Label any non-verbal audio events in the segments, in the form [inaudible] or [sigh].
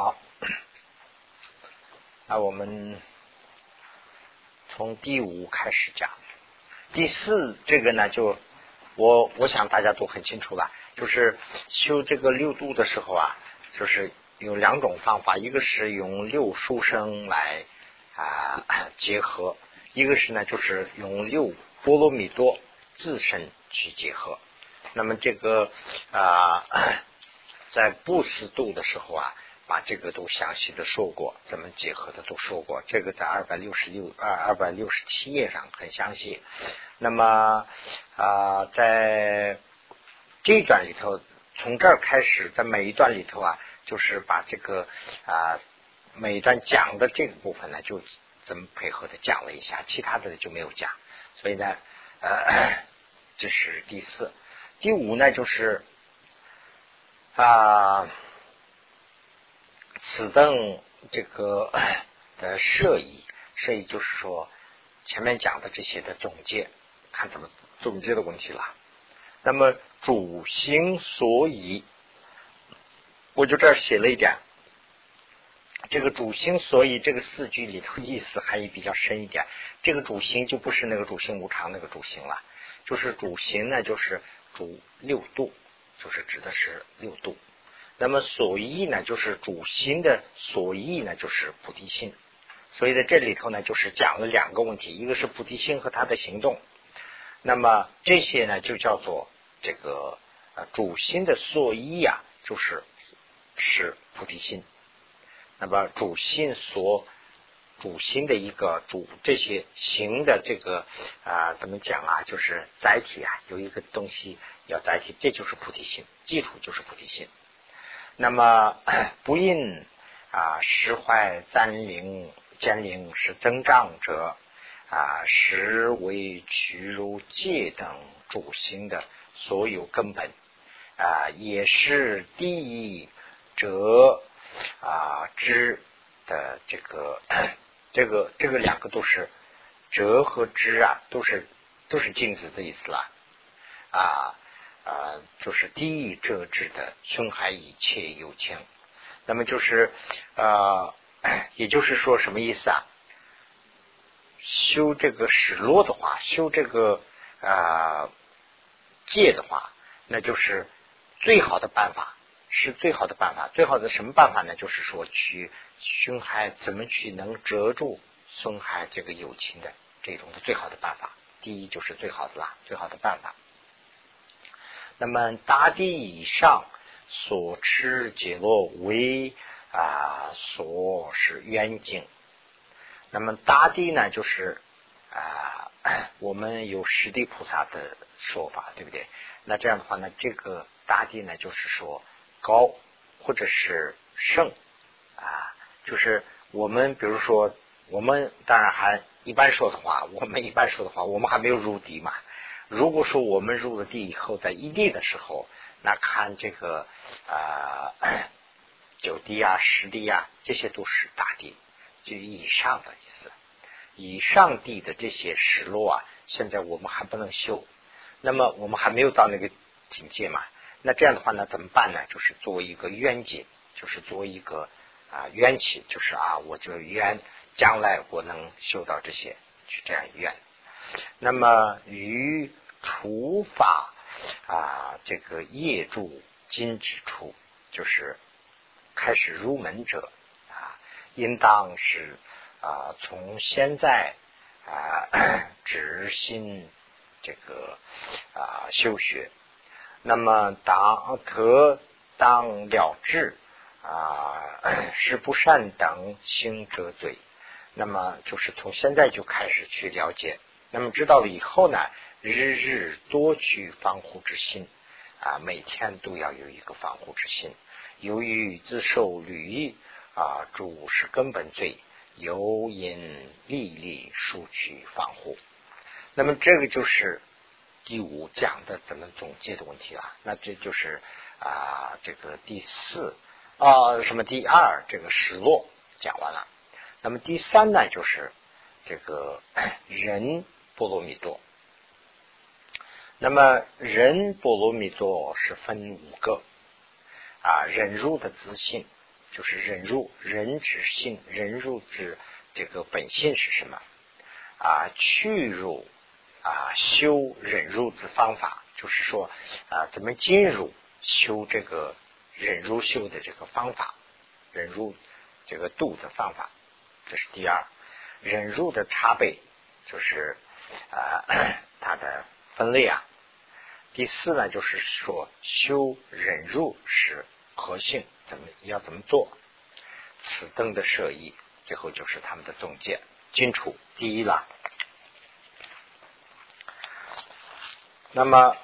好，那我们从第五开始讲。第四这个呢，就我我想大家都很清楚了，就是修这个六度的时候啊，就是有两种方法，一个是用六书生来啊结合，一个是呢就是用六波罗蜜多自身去结合。那么这个啊，[coughs] 在布施度的时候啊。把这个都详细的说过，怎么结合的都说过。这个在二百六十六二二百六十七页上很详细。那么啊，在这一段里头，从这儿开始，在每一段里头啊，就是把这个啊每一段讲的这个部分呢，就怎么配合的讲了一下，其他的就没有讲。所以呢，呃，这是第四。第五呢，就是啊。此等这个 [coughs] 的设疑，设疑就是说前面讲的这些的总结，看怎么总结的问题了。那么主心所以，我就这儿写了一点，这个主心所以这个四句里头意思含义比较深一点。这个主心就不是那个主心无常那个主心了，就是主心呢，就是主六度，就是指的是六度。那么所依呢，就是主心的所依呢，就是菩提心。所以在这里头呢，就是讲了两个问题，一个是菩提心和他的行动。那么这些呢，就叫做这个呃主心的所依呀，就是是菩提心。那么主心所主心的一个主这些行的这个啊，怎么讲啊？就是载体啊，有一个东西要载体，这就是菩提心，基础就是菩提心。那么 [clears throat] 不应啊实坏暂灵坚灵是增长者啊实为取如戒等主心的所有根本啊也是第一者啊知的这个这个这个两个都是哲和知啊都是都是镜子的意思了啊。啊，就是第一遮之的胸海一切有情，那么就是呃，[clears throat] 也就是说什么意思啊？修这个史落的话，修这个啊戒的话，那就是最好的办法，是最好的办法。最好的什么办法呢？就是说去胸海怎么去能遮住损害这个友情的这种的最好的办法。第一就是最好的啦，最好的办法。那么大地以上所持解落为啊所是远景。那么大地呢，就是啊我们有十地菩萨的说法，对不对？那这样的话呢，这个大地呢，就是说高或者是圣啊，就是我们比如说我们当然还一般说的话，我们一般说的话，我们还没有入地嘛。如果说我们入了地以后，在异地的时候，那看这个啊 [clears throat] 九地啊、十地啊，这些都是大地，就以上的意思。以上地的这些石落啊，现在我们还不能修，那么我们还没有到那个境界嘛。那这样的话呢，怎么办呢？就是作为一个冤结，就是作为一个啊冤气，就是啊，我就冤，将来我能修到这些，去这样冤。那么于除法啊，这个业助今之处，就是开始入门者啊，应当是啊，从现在啊，[coughs] 执心这个啊修学。那么当得当了智啊，[coughs] 是不善等行者罪。那么就是从现在就开始去了解。那么知道了以后呢，日日多去防护之心啊，每天都要有一个防护之心。由于自受律啊，主是根本罪，由因历历疏去防护。那么这个就是第五讲的怎么总结的问题了。那这就是啊，这个第四啊，什么第二这个失落讲完了。那么第三呢，就是这个人。波罗蜜多，那么忍波罗蜜多是分五个啊，忍辱的自信就是忍辱，忍之性，忍辱之这个本性是什么？啊，去辱啊，修忍辱之方法，就是说啊，怎么进入修这个忍辱修的这个方法，忍辱这个度的方法，这是第二。忍辱的差别，就是啊，它的分类啊。第四呢，就是说修忍辱是核心，怎么要怎么做？此灯的设意，最后就是他们的总结。金楚第一了。那么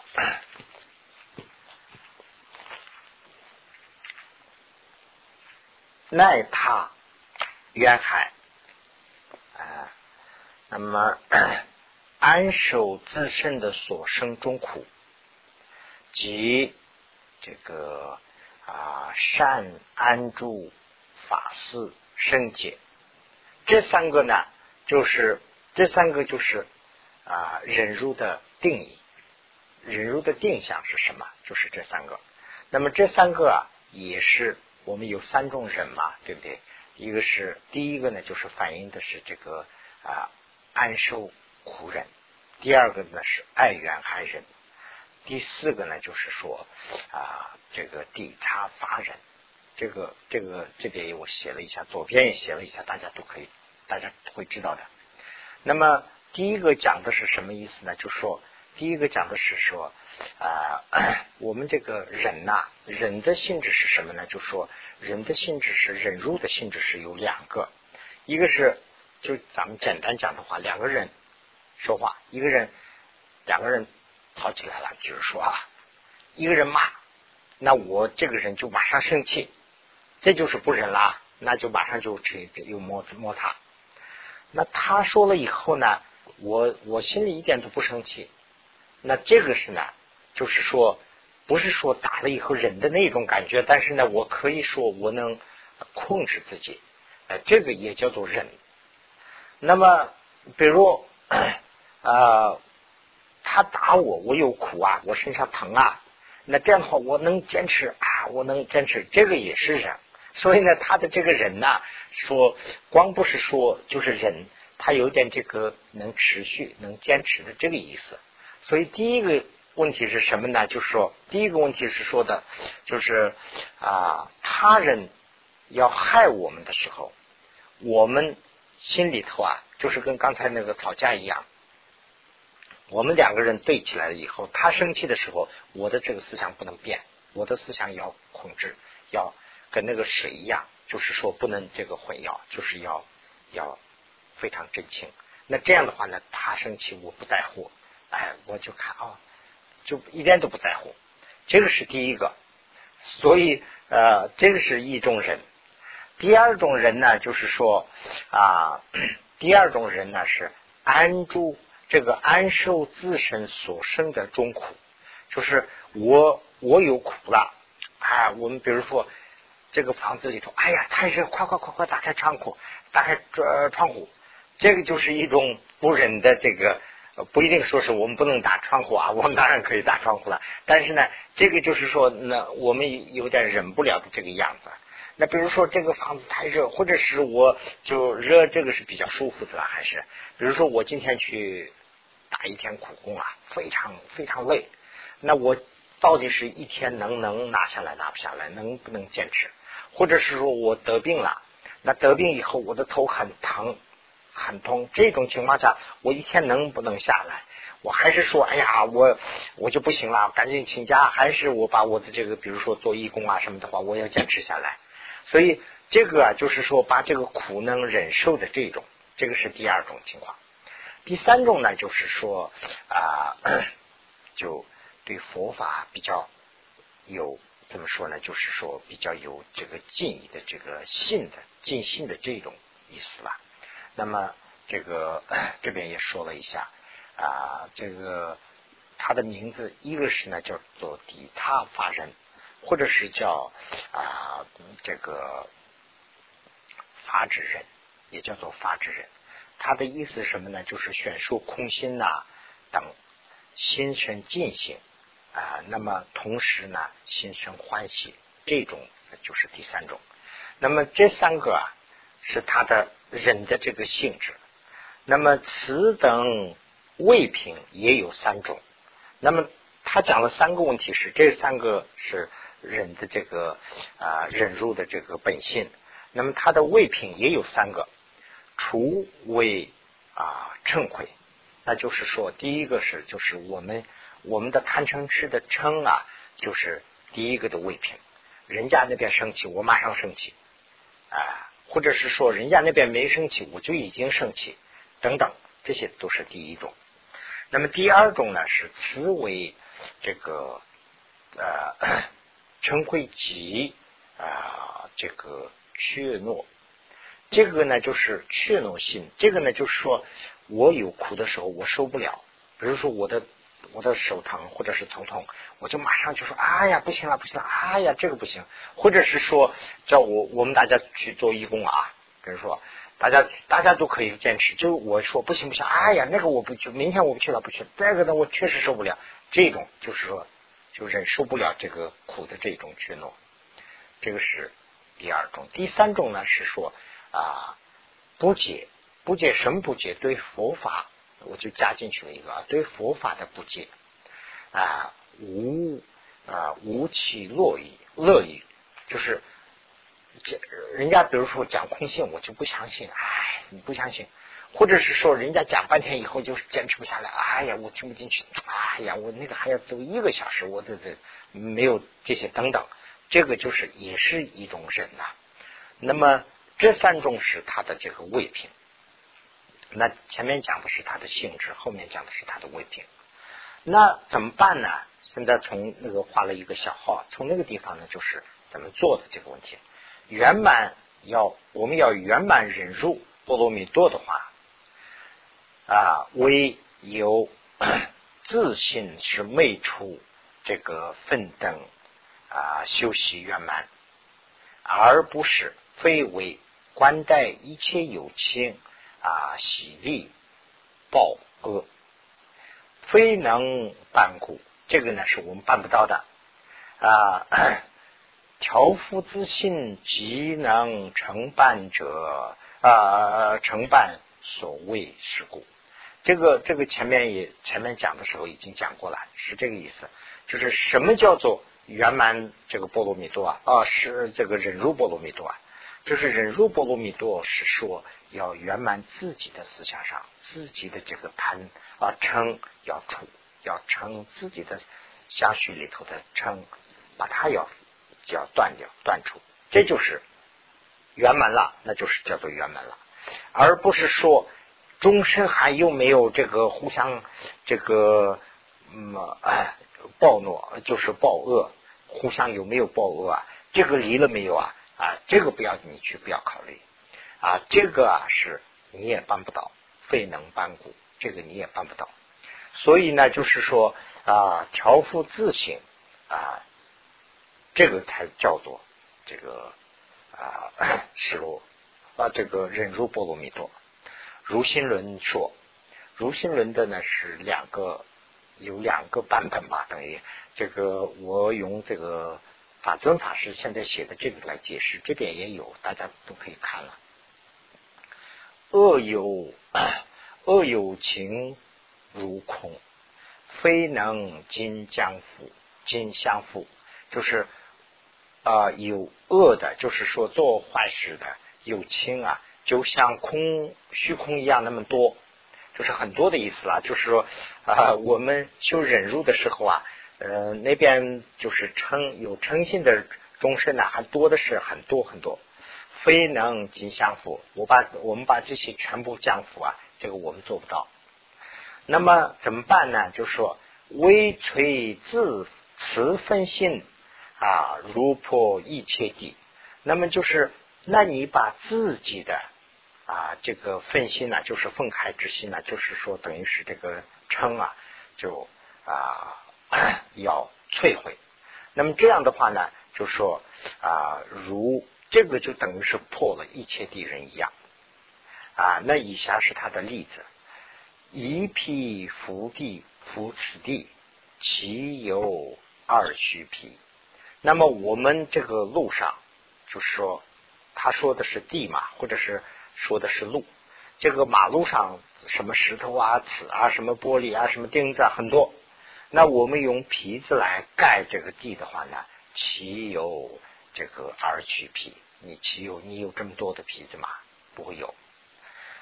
奈他渊海啊，那么安守自身的所生中苦，即这个啊善安住法寺生解，这三个呢，就是这三个就是啊忍辱的定义。忍辱的定向是什么？就是这三个。那么这三个啊，也是我们有三种忍嘛，对不对？一个是第一个呢，就是反映的是这个啊安受苦忍；第二个呢是爱怨害忍；第四个呢就是说啊这个抵他发忍。这个这个这边我写了一下，左边也写了一下，大家都可以，大家会知道的。那么第一个讲的是什么意思呢？就说。第一个讲的是说，啊，我们这个忍呐，忍的性质是什么呢？就说忍的性质是忍辱的性质是有两个，一个是就咱们简单讲的话，两个人说话，一个人两个人吵起来了，就是说啊，一个人骂，那我这个人就马上生气，这就是不忍啦，那就马上就去又摸摸他，那他说了以后呢，我我心里一点都不生气。那这个是呢，就是说，不是说打了以后忍的那种感觉，但是呢，我可以说我能控制自己，呃，这个也叫做忍。那么，比如啊，他打我，我有苦啊，我身上疼啊，那这样的话，我能坚持啊，我能坚持，这个也是忍。所以呢，他的这个忍呢，说光不是说就是忍，他有点这个能持续、能坚持的这个意思。所以第一个问题是什么呢？就是说，第一个问题是说的，就是啊，他人要害我们的时候，我们心里头啊，就是跟刚才那个吵架一样，我们两个人对起来了以后，他生气的时候，我的这个思想不能变，我的思想要控制，要跟那个水一样，就是说不能这个混淆，就是要要非常真情。那这样的话呢，他生气我不在乎。哎，我就看啊，就一点都不在乎，这个是第一个，所以呃，这个是一种人。第二种人呢，就是说啊，第二种人呢是安住这个安受自身所生的中苦，就是我我有苦了，哎，我们比如说这个房子里头，哎呀太热，快快快快打开窗户，打开呃窗户，这个就是一种不忍的这个。不一定说是我们不能打窗户啊，我们当然可以打窗户了。但是呢，这个就是说，那我们有点忍不了的这个样子。那比如说这个房子太热，或者是我就热，这个是比较舒服的，还是比如说我今天去打一天苦工啊，非常非常累。那我到底是一天能能拿下来拿不下来，能不能坚持？或者是说我得病了，那得病以后我的头很疼。很痛，这种情况下，我一天能不能下来？我还是说，哎呀，我我就不行了，赶紧请假，还是我把我的这个，比如说做义工啊什么的话，我要坚持下来。所以这个，就是说把这个苦能忍受的这种，这个是第二种情况。第三种呢，就是说啊，[clears throat] 就对佛法比较有怎么说呢？就是说比较有这个敬意的这个信的尽信的这种意思了。那么这个 [clears throat] 这边也说了一下啊，这个他的名字一个是呢叫做底他法人，或者是叫啊这个法之人，也叫做法之人。他的意思是什么呢？就是选受空心呐等心生尽性啊，那么同时呢心生欢喜，这种就是第三种。那么这三个啊，是他的人的这个性质。那么此等味品也有三种。那么他讲了三个问题，是这三个是人的这个啊忍辱的这个本性。那么它的味品也有三个，除为啊嗔恚，那就是说第一个是就是我们我们的贪嗔痴的嗔啊，就是第一个的味品。人家那边生气，我马上生气啊，或者是说人家那边没生气，我就已经生气，等等，这些都是第一种。那么第二种呢是慈为这个呃 [coughs] 嗔恚急啊这个怯懦，这个呢就是怯懦性，这个呢就是说我有苦的时候我受不了，比如说我的。我的手疼或者是头痛，我就马上就说：“哎呀，不行了，不行了！哎呀，这个不行。”或者是说，叫我我们大家去做义工啊，比如说大家大家都可以坚持，就我说不行不行，哎呀，那个我不去，明天我不去了，不去了。这个呢，我确实受不了。这种就是说，就忍受不了这个苦的这种怯懦，这个是第二种。第三种呢是说啊，不解，不解什么不解？对佛法。我就加进去了一个对佛法的不解啊，无啊无其乐意乐意，就是人家比如说讲空性，我就不相信，哎，你不相信，或者是说人家讲半天以后就是坚持不下来，哎呀，我听不进去，哎呀，我那个还要走一个小时，我这这没有这些等等，这个就是也是一种忍呐。那么这三种是他的这个味品。那前面讲的是它的性质，后面讲的是它的味品。那怎么办呢？现在从那个画了一个小号，从那个地方呢，就是怎么做的这个问题。圆满要我们要圆满忍辱波罗蜜多的话，啊，唯有 [coughs] 自信是昧出这个奋等啊修习圆满，而不是非为观待一切有情。啊，喜利报恶，非能办故，这个呢是我们办不到的啊。[clears throat] 调伏自信，即能承办者啊，承办所谓事故。这个这个前面也前面讲的时候已经讲过了，是这个意思。就是什么叫做圆满这个波罗蜜多啊？啊，是这个忍辱波罗蜜多啊。就是忍辱波罗蜜多是说。要圆满自己的思想上，自己的这个贪啊嗔要除，要称自己的相续里头的嗔，把它要要断掉断除，这就是圆满了，那就是叫做圆满了，而不是说终身还有没有这个互相这个嗯暴怒，就是暴恶，互相有没有暴恶啊？这个离了没有啊？啊，这个不要你去不要考虑。啊，这个啊是你也办不到，非能办故，这个你也办不到。所以呢，就是说啊，调伏自省啊，这个才叫做这个啊，是罗啊，这个忍辱波罗蜜多。如心论说，如心论的呢是两个，有两个版本吧，等于这个我用这个法尊法师现在写的这个来解释，这边也有，大家都可以看了。恶有恶有情如空，非能尽将复尽相复，就是啊有恶的，就是说做坏事的有情啊，就像空虚空一样那么多，就是很多的意思啦。就是说啊，我们修忍辱的时候啊，呃那边就是称有称性的众生呢，还多的是很多很多。非能尽降伏，我把我们把这些全部降服啊，这个我们做不到。那么怎么办呢？就是说微垂自慈分心啊，如破一切地。那么就是，那你把自己的啊这个分心呢，就是愤慨之心呢，就是说等于是这个称啊，就啊 [clears throat] 要摧毁。那么这样的话呢，就说啊如。这个就等于是破了一切敌人一样啊！那以下是他的例子：一匹伏地伏此地，其有二须匹。那么我们这个路上，就是说他说的是地嘛，或者是说的是路。这个马路上什么石头啊、瓷啊、什么玻璃啊、什么钉子啊很多。那我们用皮子来盖这个地的话呢，岂有这个而取皮？你岂有你有这么多的皮子吗？不会有。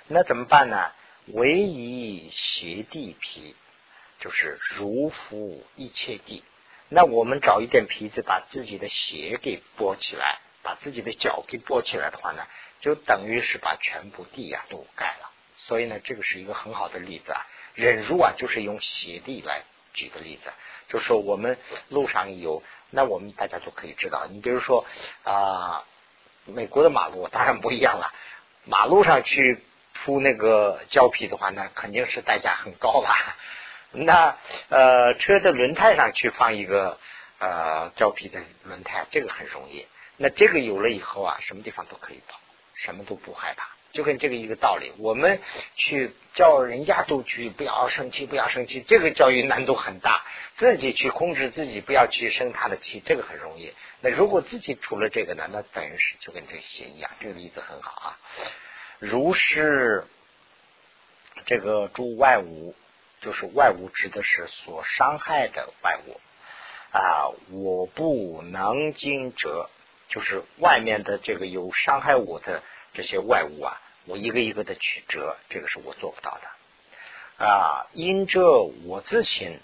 那怎么办呢？唯以鞋地皮，就是如服一切地。那我们找一点皮子，把自己的鞋给剥起来，把自己的脚给剥起来的话呢，就等于是把全部地呀都盖了。所以呢，这个是一个很好的例子啊。忍辱啊，就是用鞋地来举个例子，就说我们路上有，那我们大家都可以知道。你比如说啊，美国的马路当然不一样了，马路上去。铺那个胶皮的话，那肯定是代价很高了。那呃，车的轮胎上去放一个呃胶皮的轮胎，这个很容易。那这个有了以后啊，什么地方都可以跑，什么都不害怕，就跟这个一个道理。我们去叫人家都去不要生气，不要生气，这个教育难度很大。自己去控制自己，不要去生他的气，这个很容易。那如果自己出了这个呢，那等于是就跟这个鞋一样。这个例子很好啊。如是，这个诸外物，就是外物指的是所伤害的外物啊。我不能经者，就是外面的这个有伤害我的这些外物啊，我一个一个的去折，这个是我做不到的啊。因这我自心，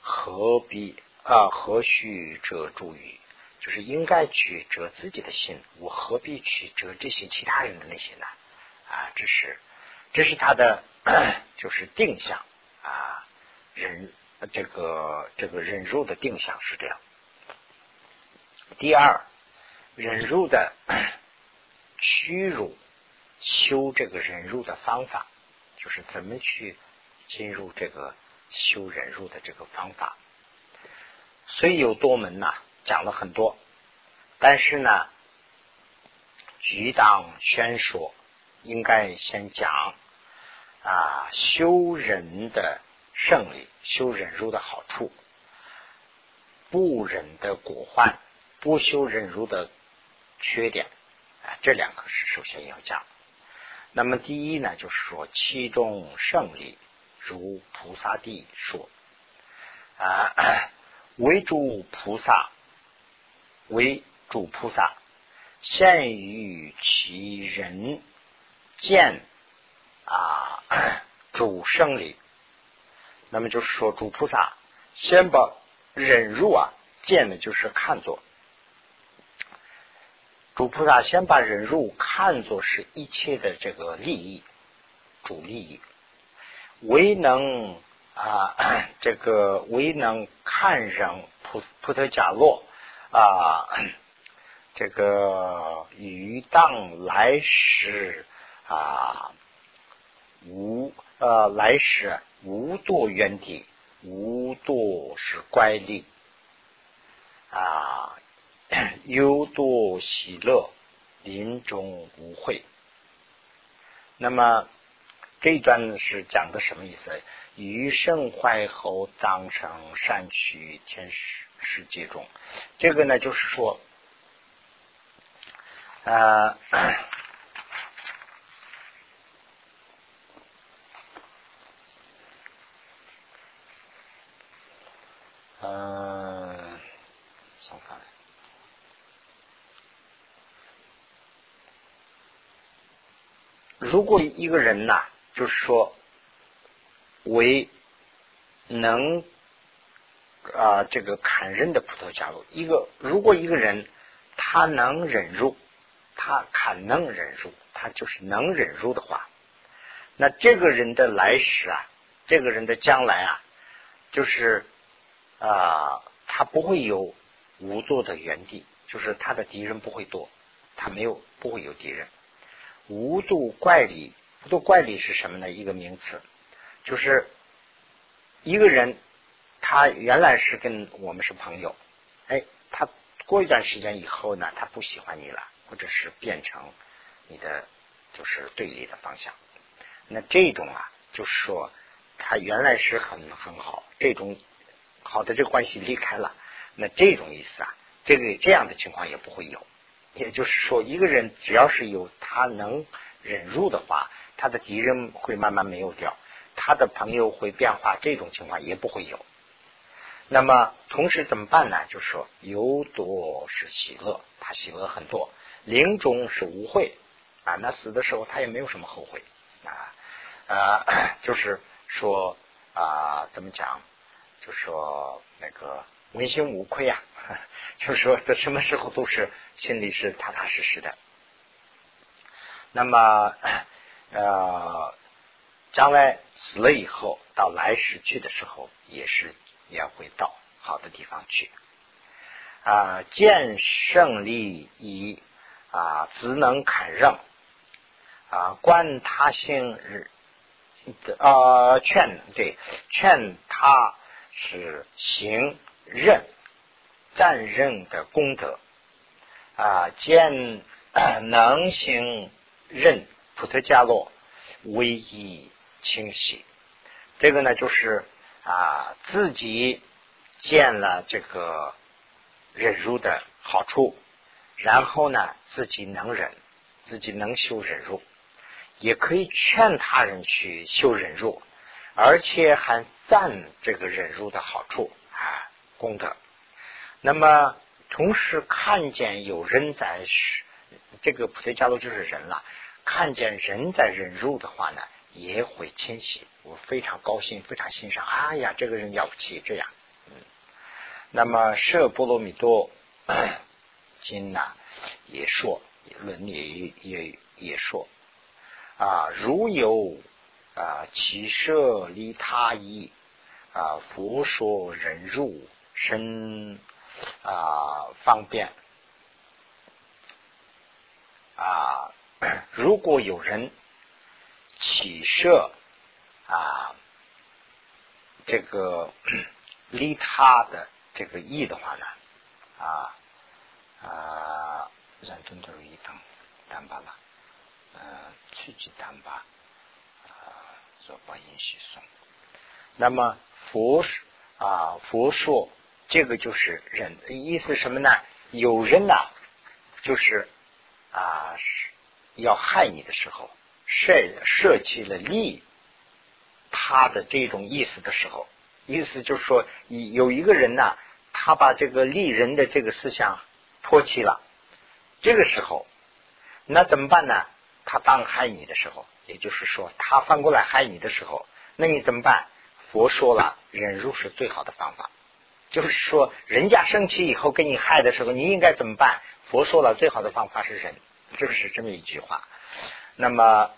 何必啊？何须折诸于？就是应该去折自己的心，我何必去折这些其他人的那些呢？啊，这是，这是他的 [clears throat] 就是定向啊，忍这个这个忍辱的定向是这样。第二，忍辱的屈辱修这个忍辱的方法，就是怎么去进入这个修忍辱的这个方法。虽有多门呐，讲了很多，但是呢，举当宣说。应该先讲啊，修忍的胜利，修忍辱的好处，不忍的果患，不修忍辱的缺点啊，这两个是首先要讲。那么第一呢，就是说其中胜利，如菩萨地说啊，为主菩萨，为主菩萨，现于其人。见啊，主胜利，那么就是说，主菩萨先把忍辱啊，见的就是看作主菩萨先把忍辱看作是一切的这个利益，主利益，唯能啊，[clears throat] 这个唯能看上菩菩特伽罗啊，[clears throat] 这个于当来时。啊，无呃来时无堕原地，无堕是乖力啊，忧多喜乐，临终无悔。那么这一段是讲的什么意思？余生坏后当成善趣天世世界中，这个呢就是说，呃。如果一个人呐，就是说为能啊这个砍人的葡萄加入一个，如果一个人他能忍辱，他砍能忍辱，他就是能忍辱的话，那这个人的来时啊，这个人的将来啊，就是啊他不会有无作的原地，就是他的敌人不会多，他没有不会有敌人。无度怪理，无度怪理是什么呢？一个名词，就是一个人，他原来是跟我们是朋友，哎，他过一段时间以后呢，他不喜欢你了，或者是变成你的就是对立的方向。那这种啊，就是说他原来是很很好，这种好的这个关系离开了，那这种意思啊，这个这样的情况也不会有也就是说，一个人只要是有他能忍辱的话，他的敌人会慢慢没有掉，他的朋友会变化，这种情况也不会有。那么同时怎么办呢？就是说，有多是喜乐，他喜乐很多；临终是无悔啊，那死的时候他也没有什么后悔啊。呃，[coughs] 就是说啊，怎么讲？就说那个问心无愧啊，[laughs] 就是说在什么时候都是心里是踏踏实实的。那么呃，将来死了以后，到来世去的时候，也是也会到好的地方去啊。见胜利以啊，只能砍让啊，观他性日。啊，劝对劝他是行任战任的功德啊，见 [clears throat] 能行任普特加洛唯一清晰。这个呢，就是啊，自己见了这个忍辱的好处，然后呢，自己能忍，自己能修忍辱。也可以劝他人去修忍辱，而且还赞这个忍辱的好处啊功德。那么同时看见有人在这个普特伽罗就是人了，看见人在忍辱的话呢，也会迁喜，我非常高兴，非常欣赏。哎呀，这个人了不起，这样。那么舍波罗蜜多 [clears throat] 经呐也说，伦理也也说。啊，如有啊，其舍利他意啊，佛说忍辱身啊，方便啊。如果有人起设啊，这个 [clears throat] 利他的这个意的话呢，啊啊，人顿都有一等，单罢了。呃，去去谈吧，啊，说把音息送。那么佛啊，佛说这个就是人，意思什么呢？有人呐，就是啊，要害你的时候，舍舍弃了利他的这种意思的时候，意思就是说，有一个人呐，他把这个利人的这个思想抛弃了，这个时候，那怎么办呢？他当害你的时候，也就是说，他翻过来害你的时候，那你怎么办？佛说了，忍辱是最好的方法。就是说，人家生气以后给你害的时候，你应该怎么办？佛说了，最好的方法是忍，就是这么一句话。那么，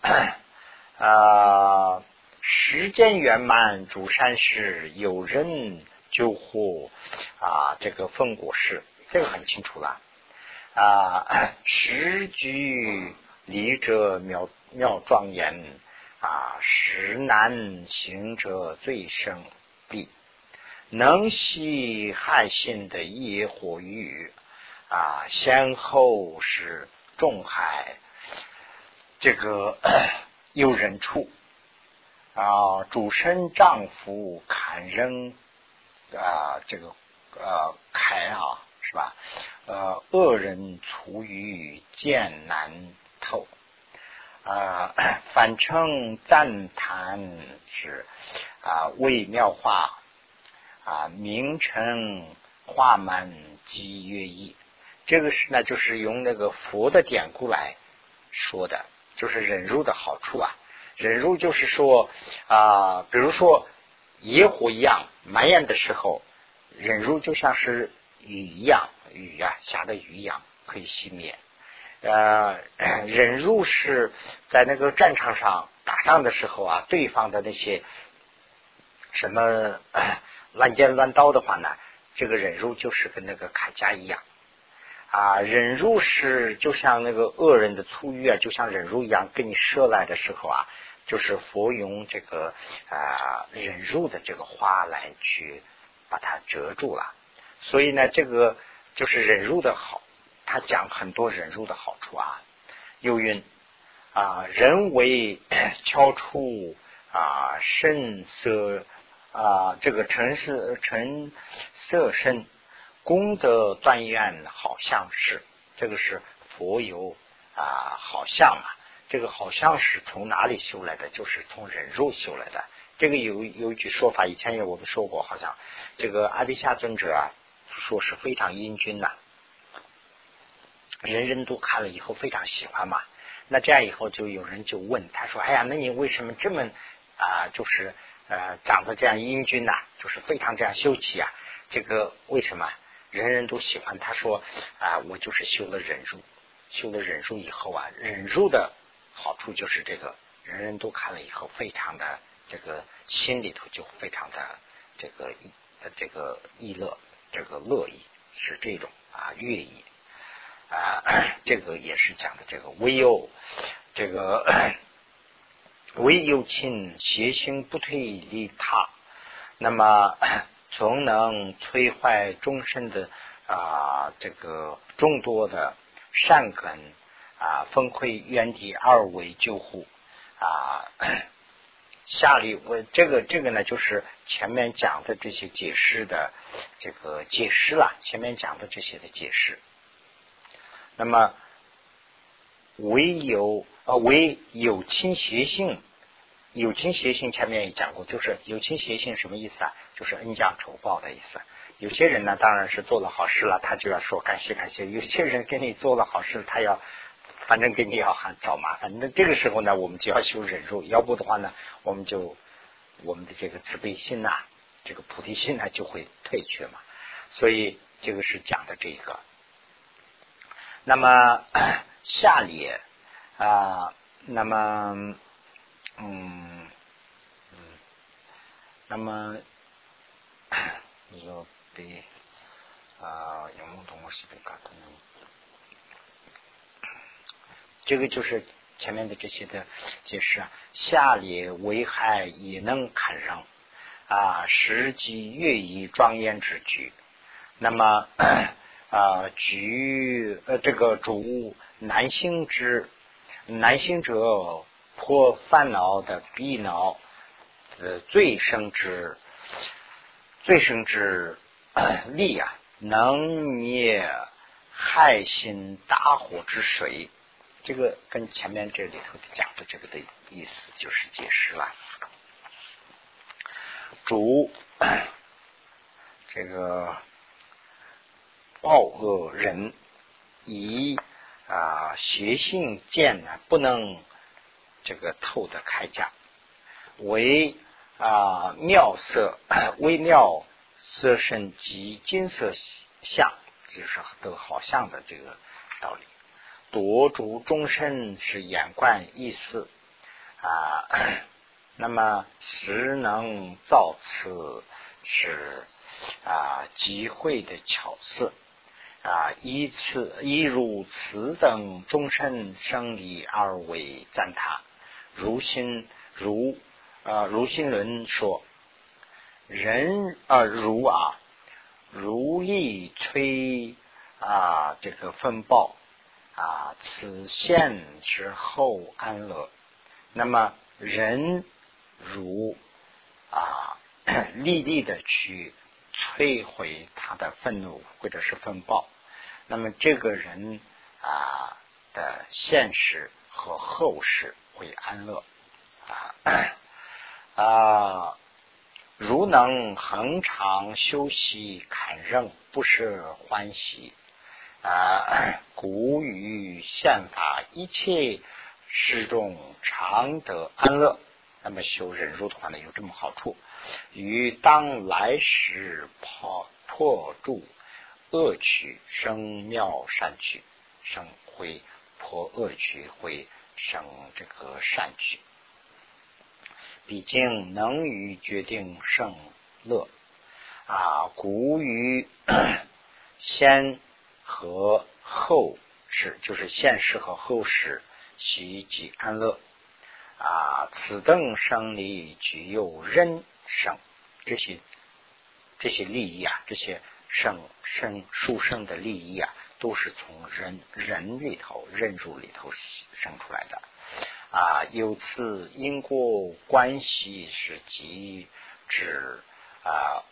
啊，[clears throat] 时间圆满，主善事，有人救护啊，这个奉果事，这个很清楚了 [clears throat] 啊，时局。离者妙妙庄严啊，实难行者最生必能息害性的业火欲啊，先后是众海这个 [coughs] 有人处啊，主身丈夫砍扔啊，这个呃开啊是吧？呃，恶人处于艰难。头啊，反称赞叹是啊，微妙化啊，名称画满即乐意。这个是呢，就是用那个佛的典故来说的，就是忍辱的好处啊。忍辱就是说啊，比如说野火一样蔓延的时候，忍辱就像是雨一样，雨呀下的雨一样可以熄灭。呃，[clears throat] 忍辱是在那个战场上打仗的时候啊，对方的那些什么乱剑乱刀的话呢，这个忍辱就是跟那个铠甲一样啊。忍辱是就像那个恶人的粗欲啊，就像忍辱一样，跟你射来的时候啊，就是佛用这个啊忍辱的这个花来去把它遮住了。所以呢，这个就是忍辱的好。他讲很多忍辱的好处啊，又云啊，人为 [coughs] 敲出啊，声色啊，这个尘世尘色身功德断愿，好像是这个是佛有啊好像嘛。这个好像是从哪里修来的？就是从忍辱修来的。这个有有一句说法，以前也我们说过，好像这个阿底夏尊者啊，说是非常英俊呐，人人都看了以后非常喜欢嘛。那这样以后就有人就问他说：“哎呀，那你为什么这么啊？就是呃长得这样英俊呐？就是非常这样秀气啊？这个为什么人人都喜欢？”他说：“啊，我就是修了忍辱，修了忍辱以后啊，忍辱的。”好处就是这个，人人都看了以后，非常的这个心里头就非常的这个意这个意乐，这个乐意是这种啊乐意啊，[coughs] 这个也是讲的这个唯有这个唯有亲邪心不退离他，那么 [coughs] 从能摧坏终身的啊这个众多的善根。啊，分馈原地二为救护啊，[coughs] 下里我这个这个呢，就是前面讲的这些解释的这个解释了，前面讲的这些的解释。那么唯有啊，唯有亲邪性，有亲邪性前面也讲过，就是有亲邪性什么意思啊？就是恩将仇报的意思。有些人呢，当然是做了好事了，他就要说感谢感谢；有些人给你做了好事，他要。反正给你要还找麻烦，那这个时候呢，我们就要修忍辱，要不的话呢，我们就我们的这个慈悲心呐，这个菩提心呢就会退却嘛。所以这个是讲的这个。那么下列啊，那么嗯嗯，那么你说被啊，有木同我是被搞的呢？这个就是前面的这些的解释啊，下列危害也能看上啊，实际乐以庄严之举。那么 [coughs] 啊，举呃这个主男性之男性者破烦恼的逼恼呃最生之最生之力啊，能灭害心大火之水。这个跟前面这里头讲的这个的意思就是解释了，主这个暴恶人以啊邪性见呢不能这个透的开价，为啊妙色 [coughs] 微妙色身及金色相，就是都好像的这个道理。夺主终身是眼观意思。啊，[coughs] 那么实能造此是啊集会的巧思。啊，以此以如此等终身生理而为赞叹。如心如啊如心论说，人啊如啊如意吹啊这个风暴。啊，此现之后安乐。那么人如啊，立立的去摧毁他的愤怒或者是风暴，那么这个人啊的现实和后世会安乐啊啊，如能恒常修习坎任，不是欢喜。啊，古语宪法，一切始终常得安乐。那么修忍辱的话呢，有这么好处。与当来时破破住恶趣生妙善趣，生会破恶趣会生这个善趣。毕竟能于决定胜乐啊，古语 [coughs] 先。和后世就是现世和后世，喜及安乐啊，此等生理具有人生这些这些利益啊，这些生生殊胜的利益啊，都是从人人里头人入里头生出来的啊。由此因果关系是即指啊，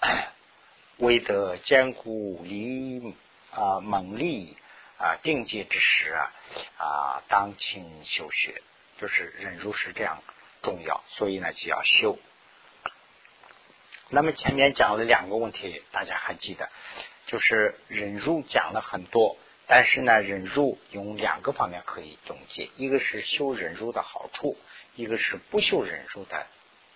为得坚固利。啊，猛力啊定界之时啊啊当勤修学，就是忍辱是这样重要，所以呢就要修。那么前面讲了两个问题，大家还记得，就是忍辱讲了很多，但是呢忍辱用两个方面可以总结，一个是修忍辱的好处，一个是不修忍辱的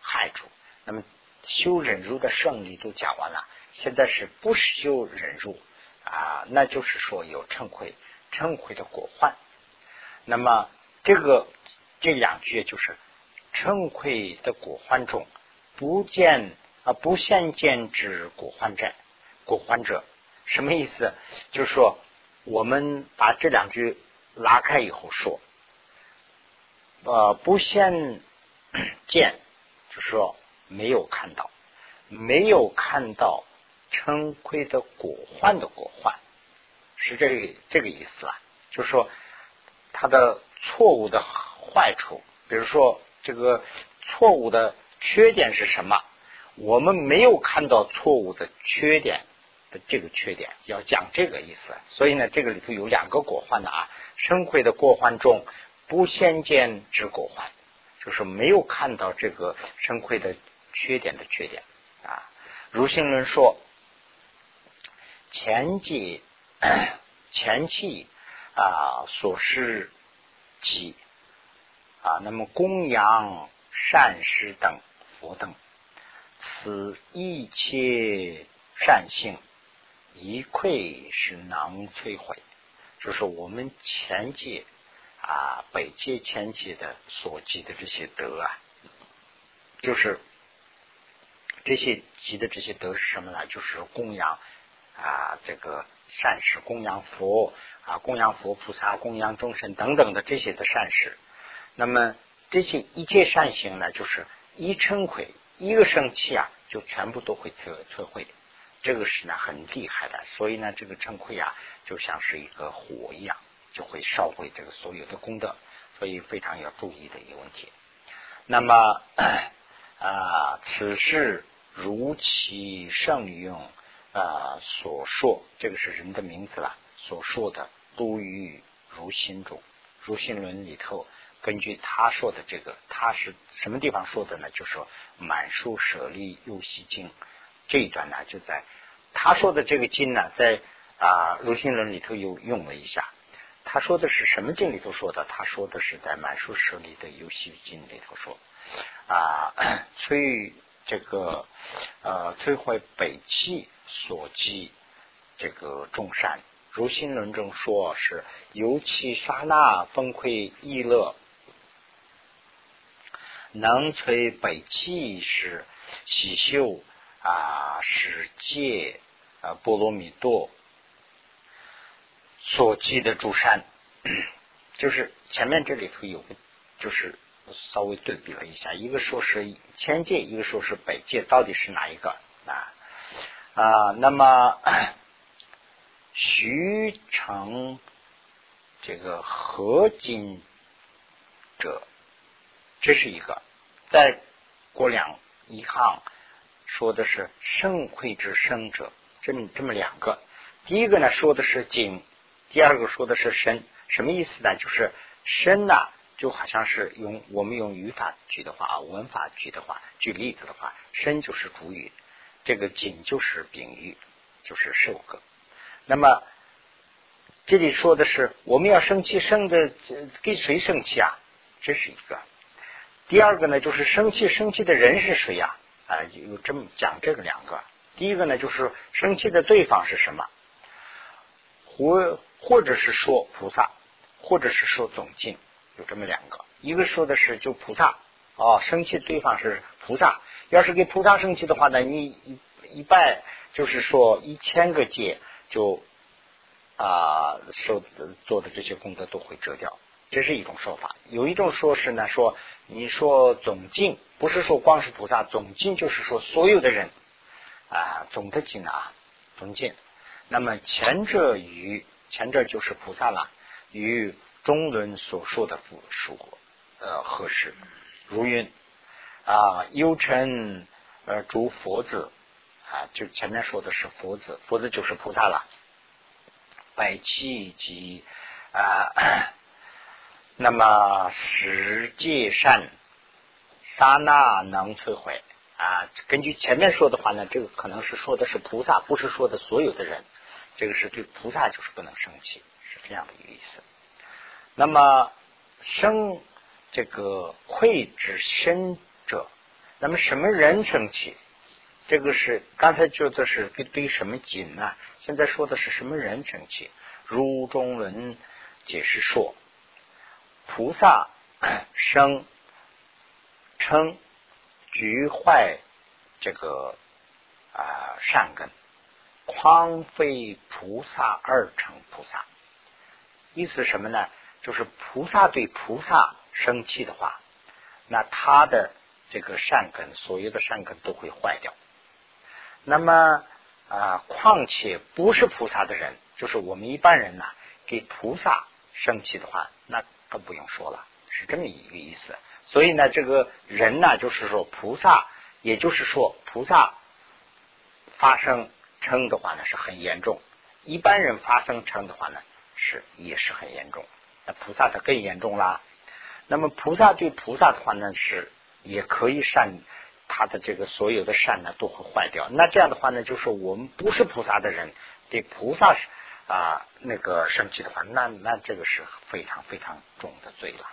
害处。那么修忍辱的胜利都讲完了，现在是不修忍辱啊，那就是说有嗔恚，嗔恚的果患。那么这个这两句就是嗔恚的果患中不见。啊，不现见之果患者，果患者什么意思？就是说，我们把这两句拉开以后说，呃，不现见，就是说没有看到，没有看到称亏的果患的果患，是这个这个意思啊。就是说，它的错误的坏处，比如说这个错误的缺点是什么？我们没有看到错误的缺点的这个缺点，要讲这个意思。所以呢，这个里头有两个果患的啊，生慧的过患中不先见之果患，就是没有看到这个生慧的缺点的缺点啊。如心论说，前记 [coughs] 前期啊所示及啊，那么供养善施等佛等。此一切善性，一溃是能摧毁。就是我们前界啊，北界前界的所积的这些德啊，就是这些积的这些德是什么呢？就是供养啊，这个善事，供养佛啊，供养佛菩萨，供养众生等等的这些的善事。那么这些一切善行呢，就是一称毁。一个生气啊，就全部都会摧摧毁，这个是呢很厉害的，所以呢，这个嗔恚啊，就像是一个火一样，就会烧毁这个所有的功德，所以非常要注意的一个问题。那么 [clears throat] 啊，此事如其圣用啊所说，这个是人的名字了，所说的都于如心中，如心论里头。根据他说的这个，他是什么地方说的呢？就说满书舍利又喜经这一段呢，就在他说的这个经呢，在啊如心论里头又用了一下。他说的是什么经里头说的？他说的是在满书舍利的游戏经里头说啊，[coughs] 摧这个呃摧毁北气所积这个众善。如心论中说是尤其刹那崩溃易乐。能摧北气是喜修啊，世界啊，波罗蜜多所记的诸山，[clears throat] 就是前面这里头有，就是稍微对比了一下，一个说是千界，一个说是北界，到底是哪一个啊？啊，那么徐成这个合金者。这是一个，再过两一行，说的是圣会之生者，这么这么两个。第一个呢说的是景，第二个说的是身，什么意思呢？就是身呐，就好像是用我们用语法举的话啊，文法举的话，举例子的话，身就是主语，这个景就是宾语，就是受格。那么这里说的是我们要生气，生的给谁生气啊？这是一个。第二个呢，就是生气，生气的人是谁呀？啊，有这么讲这个两个。第一个呢，就是生气的对方是什么？或或者是说菩萨，或者是说总经，有这么两个。一个说的是就菩萨，哦，生气对方是菩萨。要是给菩萨生气的话呢，你一一拜就是说一千个戒就啊受做的这些功德都会折掉。这是一种说法，有一种说是呢，说你说总净不是说光是菩萨，总净就是说所有的人啊，总的净啊，总净。那么前者与前者就是菩萨了，与中伦所说的佛说呃合适，如云啊，幽尘呃诸佛子啊，就前面说的是佛子，佛子就是菩萨了。百气及啊，那么十界善刹那能摧毁啊。根据前面说的话呢，这个可能是说的是菩萨，不是说的所有的人。这个是对菩萨就是不能生气，是这样的一个意思。那么生这个愧之身者，那么什么人生气？这个是刚才说的是对什么紧呢？现在说的是什么人生气？如中文解释说，菩萨生称局坏这个啊善根，匡非菩萨而成菩萨。意思什么呢？就是菩萨对菩萨生气的话，那他的这个善根，所有的善根都会坏掉。那么啊，况且不是菩萨的人，就是我们一般人呐，给菩萨生气的话，那更不用说了，是这么一个意思。所以呢，这个人呢，就是说菩萨，也就是说菩萨发生称的话呢，是很严重；一般人发生称的话呢，是也是很严重。那菩萨他更严重啦。那么菩萨对菩萨的话呢，是也可以善。他的这个所有的善呢都会坏掉，那这样的话呢，就是我们不是菩萨的人对菩萨是啊那个生气的话，那那这个是非常非常重的罪了。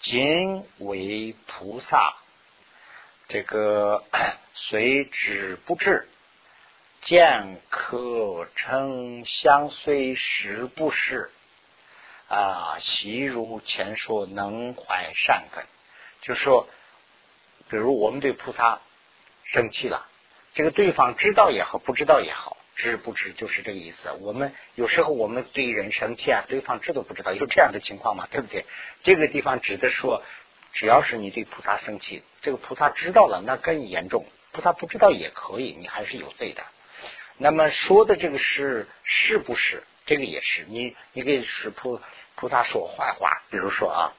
今为菩萨，这个随之不至，见可称相随时不是啊，习如前说能怀善根，就说。比如我们对菩萨生气了，这个对方知道也好，不知道也好，知不知就是这个意思。我们有时候我们对人生气啊，对方知道不知道？有这样的情况吗？对不对？这个地方指的说，只要是你对菩萨生气，这个菩萨知道了，那更严重；菩萨不知道也可以，你还是有罪的。那么说的这个是是不是？这个也是你，你给使菩菩萨说坏话，比如说啊，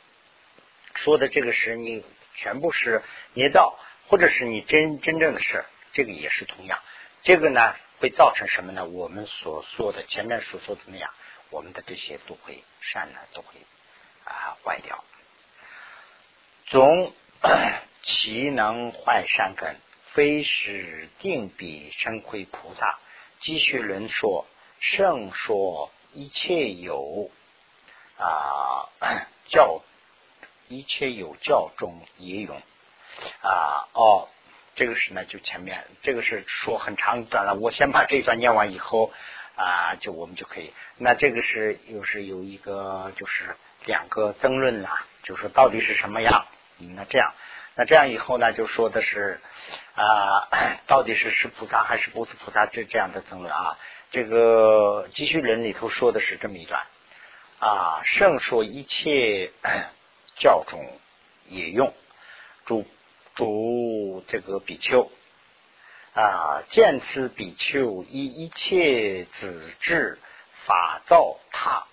说的这个是你。全部是捏造，或者是你真真正的事，这个也是同样。这个呢，会造成什么呢？我们所说的前面所说的那样，我们的这些都会善呢，都会啊坏掉。总 [coughs] 其能坏善根，非是定彼生亏菩萨。继续论说，圣说一切有啊教。一切有教中也有啊哦，这个是呢，就前面这个是说很长一段了。我先把这一段念完以后啊，就我们就可以。那这个是又是有一个就是两个争论啦，就说到底是什么样？那这样，那这样以后呢，就说的是啊，[coughs] 到底是是菩萨还是不是菩萨？这这样的争论啊。这个继续人里头说的是这么一段啊，圣说一切。[coughs] 教中也用，主主这个比丘啊，见此比丘以一切子智法造他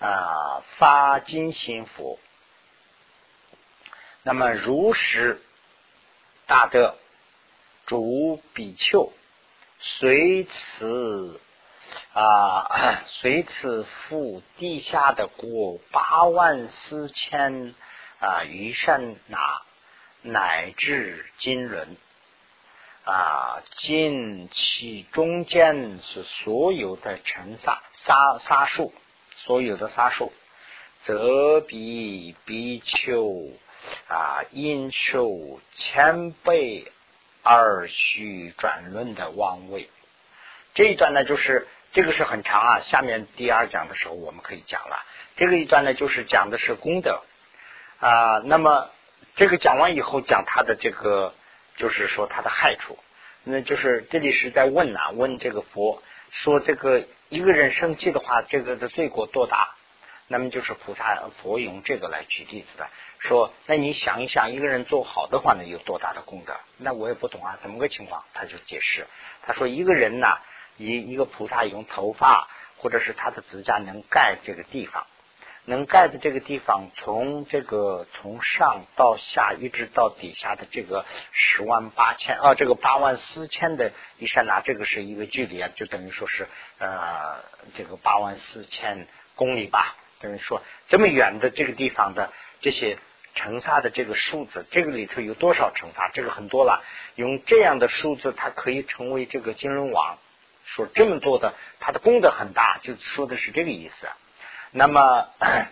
啊，发金心佛。那么如实大德主比丘随此。啊，[coughs] 随此付地下的过八万四千啊余善那，乃至金轮啊，尽其中间是所有的尘沙沙沙数，所有的沙数，则比比丘啊应受千倍而须转轮的王位。这一段呢，就是。这个是很长啊，下面第二讲的时候我们可以讲了。这个一段呢，就是讲的是功德啊。那么这个讲完以后，讲他的这个，就是说他的害处。那就是这里是在问呐，问这个佛说，这个一个人生气的话，这个的罪过多大？那么就是菩萨佛用这个来举例子的，说那你想一想，一个人做好的话呢，有多大的功德？那我也不懂啊，怎么个情况？他就解释，他说一个人呢。一一个菩萨用头发或者是他的指甲能盖这个地方，能盖的这个地方，从这个从上到下一直到底下的这个十万八千啊，这个八万四千的一刹那，这个是一个距离啊，就等于说是呃这个八万四千公里吧，等于说这么远的这个地方的这些乘萨的这个数字，这个里头有多少乘萨？这个很多了，用这样的数字，它可以成为这个金融网。说这么多的，它的功德很大，就说的是这个意思。那么，[clears throat]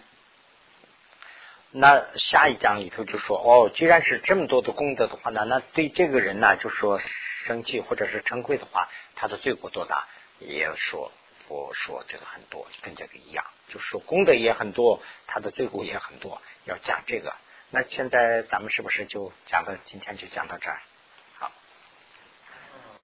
那下一章里头就说，哦，既然是这么多的功德的话呢，那对这个人呢，就说生气或者是嗔恚的话，他的罪过多大？也说佛说这个很多，跟这个一样，就说功德也很多，他的罪过也很多，要讲这个。那现在咱们是不是就讲到今天就讲到这儿？